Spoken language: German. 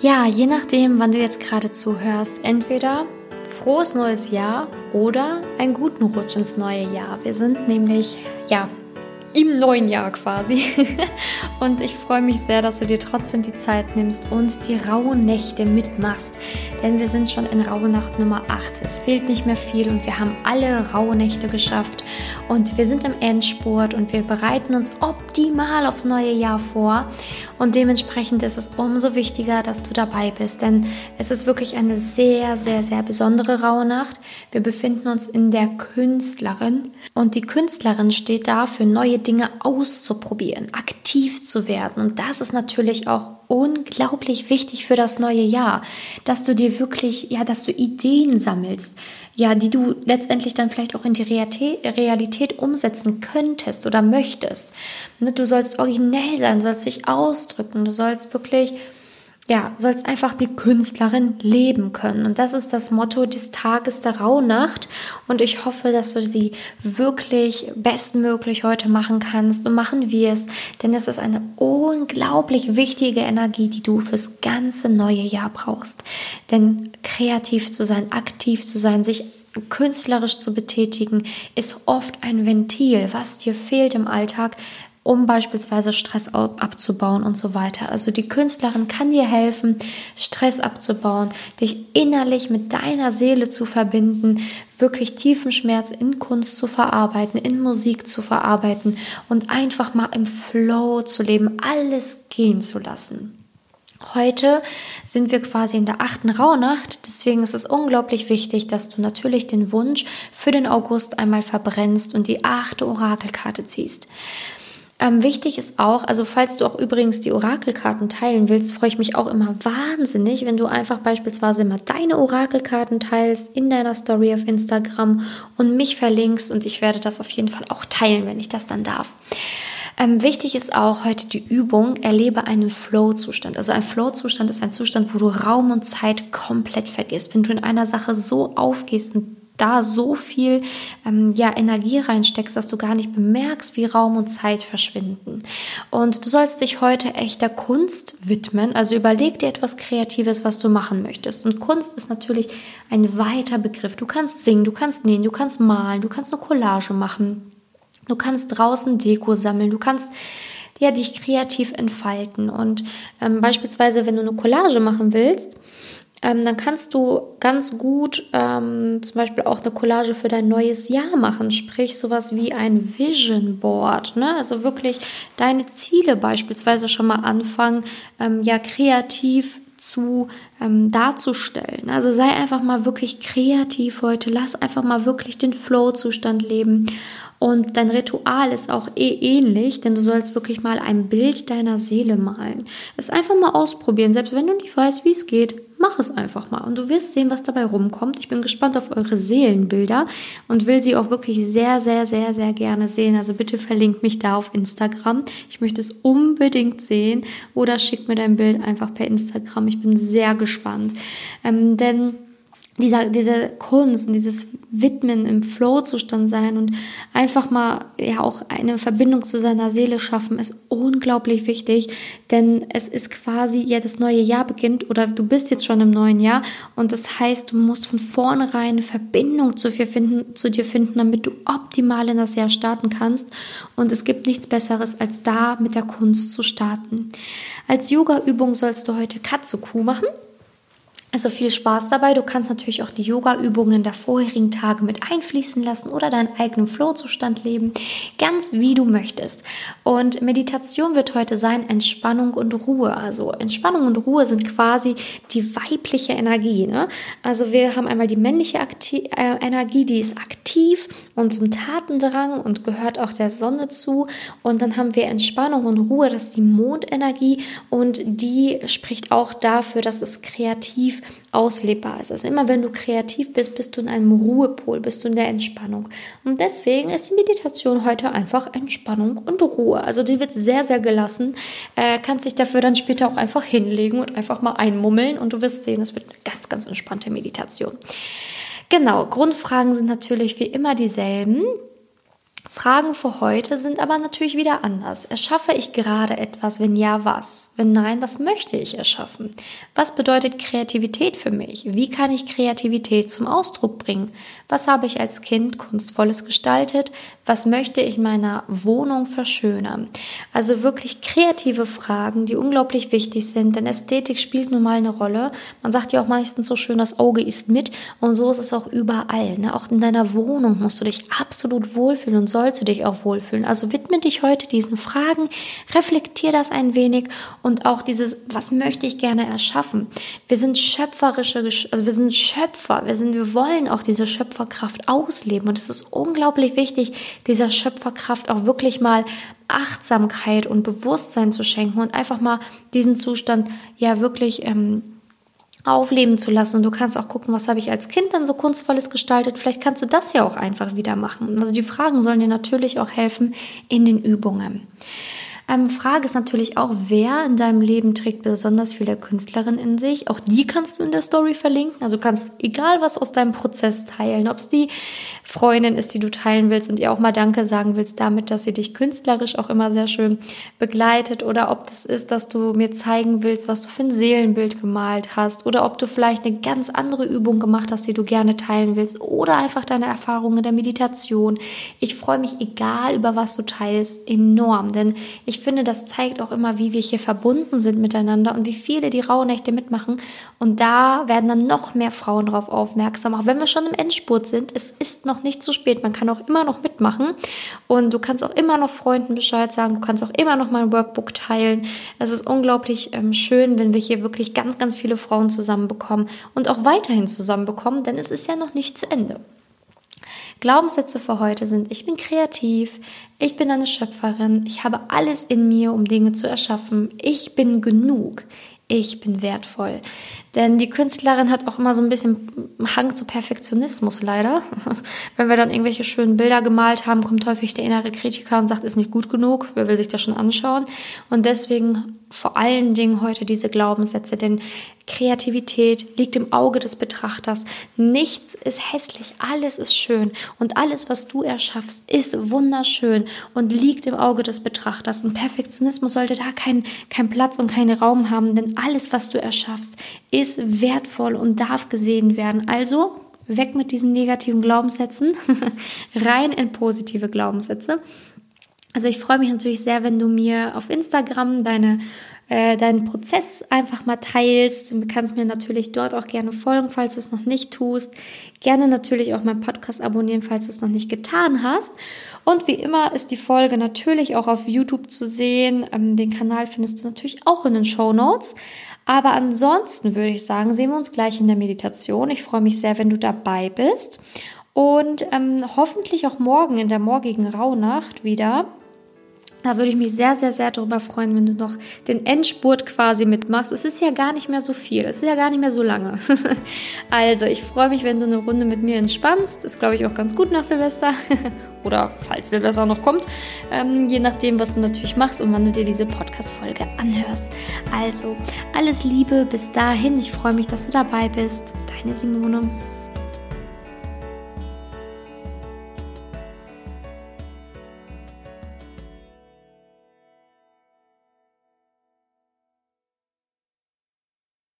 Ja, je nachdem, wann du jetzt gerade zuhörst, entweder frohes neues Jahr oder einen guten Rutsch ins neue Jahr. Wir sind nämlich, ja, im neuen Jahr quasi. Und ich freue mich sehr, dass du dir trotzdem die Zeit nimmst und die rauen Nächte mitmachst. Denn wir sind schon in raue Nacht Nummer 8. Es fehlt nicht mehr viel und wir haben alle raue Nächte geschafft. Und wir sind im Endspurt und wir bereiten uns optimal aufs neue Jahr vor. Und dementsprechend ist es umso wichtiger, dass du dabei bist. Denn es ist wirklich eine sehr, sehr, sehr besondere raue Nacht. Wir befinden uns in der Künstlerin. Und die Künstlerin steht da für neue Dinge auszuprobieren, aktiv zu werden. Und das ist natürlich auch unglaublich wichtig für das neue Jahr, dass du dir wirklich, ja, dass du Ideen sammelst, ja, die du letztendlich dann vielleicht auch in die Realität, umsetzen könntest oder möchtest. Ne, du sollst originell sein, du sollst dich ausdrücken, du sollst wirklich ja, sollst einfach die Künstlerin leben können. Und das ist das Motto des Tages der Rauhnacht. Und ich hoffe, dass du sie wirklich bestmöglich heute machen kannst und machen wirst. Denn es ist eine unglaublich wichtige Energie, die du fürs ganze neue Jahr brauchst. Denn kreativ zu sein, aktiv zu sein, sich künstlerisch zu betätigen, ist oft ein Ventil, was dir fehlt im Alltag, um beispielsweise Stress abzubauen und so weiter. Also die Künstlerin kann dir helfen, Stress abzubauen, dich innerlich mit deiner Seele zu verbinden, wirklich tiefen Schmerz in Kunst zu verarbeiten, in Musik zu verarbeiten und einfach mal im Flow zu leben, alles gehen zu lassen. Heute sind wir quasi in der achten Rauhnacht, deswegen ist es unglaublich wichtig, dass du natürlich den Wunsch für den August einmal verbrennst und die achte Orakelkarte ziehst. Ähm, wichtig ist auch, also falls du auch übrigens die Orakelkarten teilen willst, freue ich mich auch immer wahnsinnig, wenn du einfach beispielsweise immer deine Orakelkarten teilst in deiner Story auf Instagram und mich verlinkst und ich werde das auf jeden Fall auch teilen, wenn ich das dann darf. Ähm, wichtig ist auch heute die Übung, erlebe einen Flow-Zustand. Also ein Flow-Zustand ist ein Zustand, wo du Raum und Zeit komplett vergisst. Wenn du in einer Sache so aufgehst und da so viel ähm, ja, Energie reinsteckst, dass du gar nicht bemerkst, wie Raum und Zeit verschwinden. Und du sollst dich heute echter Kunst widmen. Also überleg dir etwas Kreatives, was du machen möchtest. Und Kunst ist natürlich ein weiter Begriff. Du kannst singen, du kannst nähen, du kannst malen, du kannst eine Collage machen. Du kannst draußen Deko sammeln, du kannst ja, dich kreativ entfalten. Und ähm, beispielsweise, wenn du eine Collage machen willst, ähm, dann kannst du ganz gut ähm, zum Beispiel auch eine Collage für dein neues Jahr machen, sprich sowas wie ein Vision Board. Ne? Also wirklich deine Ziele beispielsweise schon mal anfangen, ähm, ja kreativ zu ähm, darzustellen. Also sei einfach mal wirklich kreativ heute, lass einfach mal wirklich den Flow-Zustand leben. Und dein Ritual ist auch eh ähnlich, denn du sollst wirklich mal ein Bild deiner Seele malen. Es einfach mal ausprobieren, selbst wenn du nicht weißt, wie es geht mach es einfach mal und du wirst sehen, was dabei rumkommt. Ich bin gespannt auf eure Seelenbilder und will sie auch wirklich sehr, sehr, sehr, sehr gerne sehen. Also bitte verlinkt mich da auf Instagram. Ich möchte es unbedingt sehen oder schick mir dein Bild einfach per Instagram. Ich bin sehr gespannt. Ähm, denn dieser, diese Kunst und dieses Widmen im Flow-Zustand sein und einfach mal ja auch eine Verbindung zu seiner Seele schaffen, ist unglaublich wichtig, denn es ist quasi ja das neue Jahr beginnt oder du bist jetzt schon im neuen Jahr und das heißt, du musst von vornherein eine Verbindung zu dir finden, zu dir finden, damit du optimal in das Jahr starten kannst und es gibt nichts Besseres, als da mit der Kunst zu starten. Als Yoga-Übung sollst du heute Katze Kuh machen. Also viel Spaß dabei. Du kannst natürlich auch die Yoga-Übungen der vorherigen Tage mit einfließen lassen oder deinen eigenen Flow-Zustand leben, ganz wie du möchtest. Und Meditation wird heute sein Entspannung und Ruhe. Also Entspannung und Ruhe sind quasi die weibliche Energie. Ne? Also wir haben einmal die männliche Akti äh, Energie, die ist aktiv und zum Tatendrang und gehört auch der Sonne zu. Und dann haben wir Entspannung und Ruhe, das ist die Mondenergie und die spricht auch dafür, dass es kreativ auslebbar ist. Also immer wenn du kreativ bist, bist du in einem Ruhepol, bist du in der Entspannung. Und deswegen ist die Meditation heute einfach Entspannung und Ruhe. Also die wird sehr, sehr gelassen. Äh, kannst dich dafür dann später auch einfach hinlegen und einfach mal einmummeln und du wirst sehen, es wird eine ganz, ganz entspannte Meditation. Genau, Grundfragen sind natürlich wie immer dieselben. Fragen für heute sind aber natürlich wieder anders. Erschaffe ich gerade etwas? Wenn ja, was? Wenn nein, was möchte ich erschaffen? Was bedeutet Kreativität für mich? Wie kann ich Kreativität zum Ausdruck bringen? Was habe ich als Kind kunstvolles gestaltet? Was möchte ich meiner Wohnung verschönern? Also wirklich kreative Fragen, die unglaublich wichtig sind, denn Ästhetik spielt nun mal eine Rolle. Man sagt ja auch meistens so schön, das Auge ist mit und so ist es auch überall. Ne? Auch in deiner Wohnung musst du dich absolut wohlfühlen und soll sollst du dich auch wohlfühlen. Also widme dich heute diesen Fragen, reflektier das ein wenig und auch dieses, was möchte ich gerne erschaffen? Wir sind schöpferische, also wir sind Schöpfer, wir sind, wir wollen auch diese Schöpferkraft ausleben und es ist unglaublich wichtig, dieser Schöpferkraft auch wirklich mal Achtsamkeit und Bewusstsein zu schenken und einfach mal diesen Zustand ja wirklich ähm, aufleben zu lassen. Und du kannst auch gucken, was habe ich als Kind dann so kunstvolles gestaltet. Vielleicht kannst du das ja auch einfach wieder machen. Also die Fragen sollen dir natürlich auch helfen in den Übungen. Ähm, Frage ist natürlich auch, wer in deinem Leben trägt besonders viele Künstlerin in sich. Auch die kannst du in der Story verlinken. Also kannst egal was aus deinem Prozess teilen, ob es die Freundin ist, die du teilen willst und ihr auch mal Danke sagen willst damit, dass sie dich künstlerisch auch immer sehr schön begleitet oder ob das ist, dass du mir zeigen willst, was du für ein Seelenbild gemalt hast oder ob du vielleicht eine ganz andere Übung gemacht hast, die du gerne teilen willst oder einfach deine Erfahrungen der Meditation. Ich freue mich egal über was du teilst enorm, denn ich ich finde, das zeigt auch immer, wie wir hier verbunden sind miteinander und wie viele die Rauhnächte mitmachen. Und da werden dann noch mehr Frauen darauf aufmerksam, auch wenn wir schon im Endspurt sind. Es ist noch nicht zu spät. Man kann auch immer noch mitmachen und du kannst auch immer noch Freunden Bescheid sagen. Du kannst auch immer noch mal ein Workbook teilen. Es ist unglaublich ähm, schön, wenn wir hier wirklich ganz, ganz viele Frauen zusammenbekommen und auch weiterhin zusammenbekommen, denn es ist ja noch nicht zu Ende. Glaubenssätze für heute sind, ich bin kreativ, ich bin eine Schöpferin, ich habe alles in mir, um Dinge zu erschaffen, ich bin genug, ich bin wertvoll. Denn die Künstlerin hat auch immer so ein bisschen Hang zu Perfektionismus, leider. Wenn wir dann irgendwelche schönen Bilder gemalt haben, kommt häufig der innere Kritiker und sagt, ist nicht gut genug, wer will sich das schon anschauen? Und deswegen vor allen Dingen heute diese Glaubenssätze, denn Kreativität liegt im Auge des Betrachters. Nichts ist hässlich, alles ist schön und alles, was du erschaffst, ist wunderschön und liegt im Auge des Betrachters. Und Perfektionismus sollte da keinen kein Platz und keinen Raum haben, denn alles, was du erschaffst, ist wertvoll und darf gesehen werden. Also weg mit diesen negativen Glaubenssätzen, rein in positive Glaubenssätze. Also ich freue mich natürlich sehr, wenn du mir auf Instagram deine äh, deinen Prozess einfach mal teilst. Du kannst mir natürlich dort auch gerne folgen, falls du es noch nicht tust. Gerne natürlich auch meinen Podcast abonnieren, falls du es noch nicht getan hast. Und wie immer ist die Folge natürlich auch auf YouTube zu sehen. Ähm, den Kanal findest du natürlich auch in den Show Notes. Aber ansonsten würde ich sagen, sehen wir uns gleich in der Meditation. Ich freue mich sehr, wenn du dabei bist. Und ähm, hoffentlich auch morgen in der morgigen Rauhnacht wieder. Da würde ich mich sehr, sehr, sehr darüber freuen, wenn du noch den Endspurt quasi mitmachst. Es ist ja gar nicht mehr so viel, es ist ja gar nicht mehr so lange. also, ich freue mich, wenn du eine Runde mit mir entspannst. Ist, glaube ich, auch ganz gut nach Silvester. Oder falls Silvester noch kommt. Ähm, je nachdem, was du natürlich machst und wann du dir diese Podcast-Folge anhörst. Also, alles Liebe bis dahin. Ich freue mich, dass du dabei bist. Deine Simone.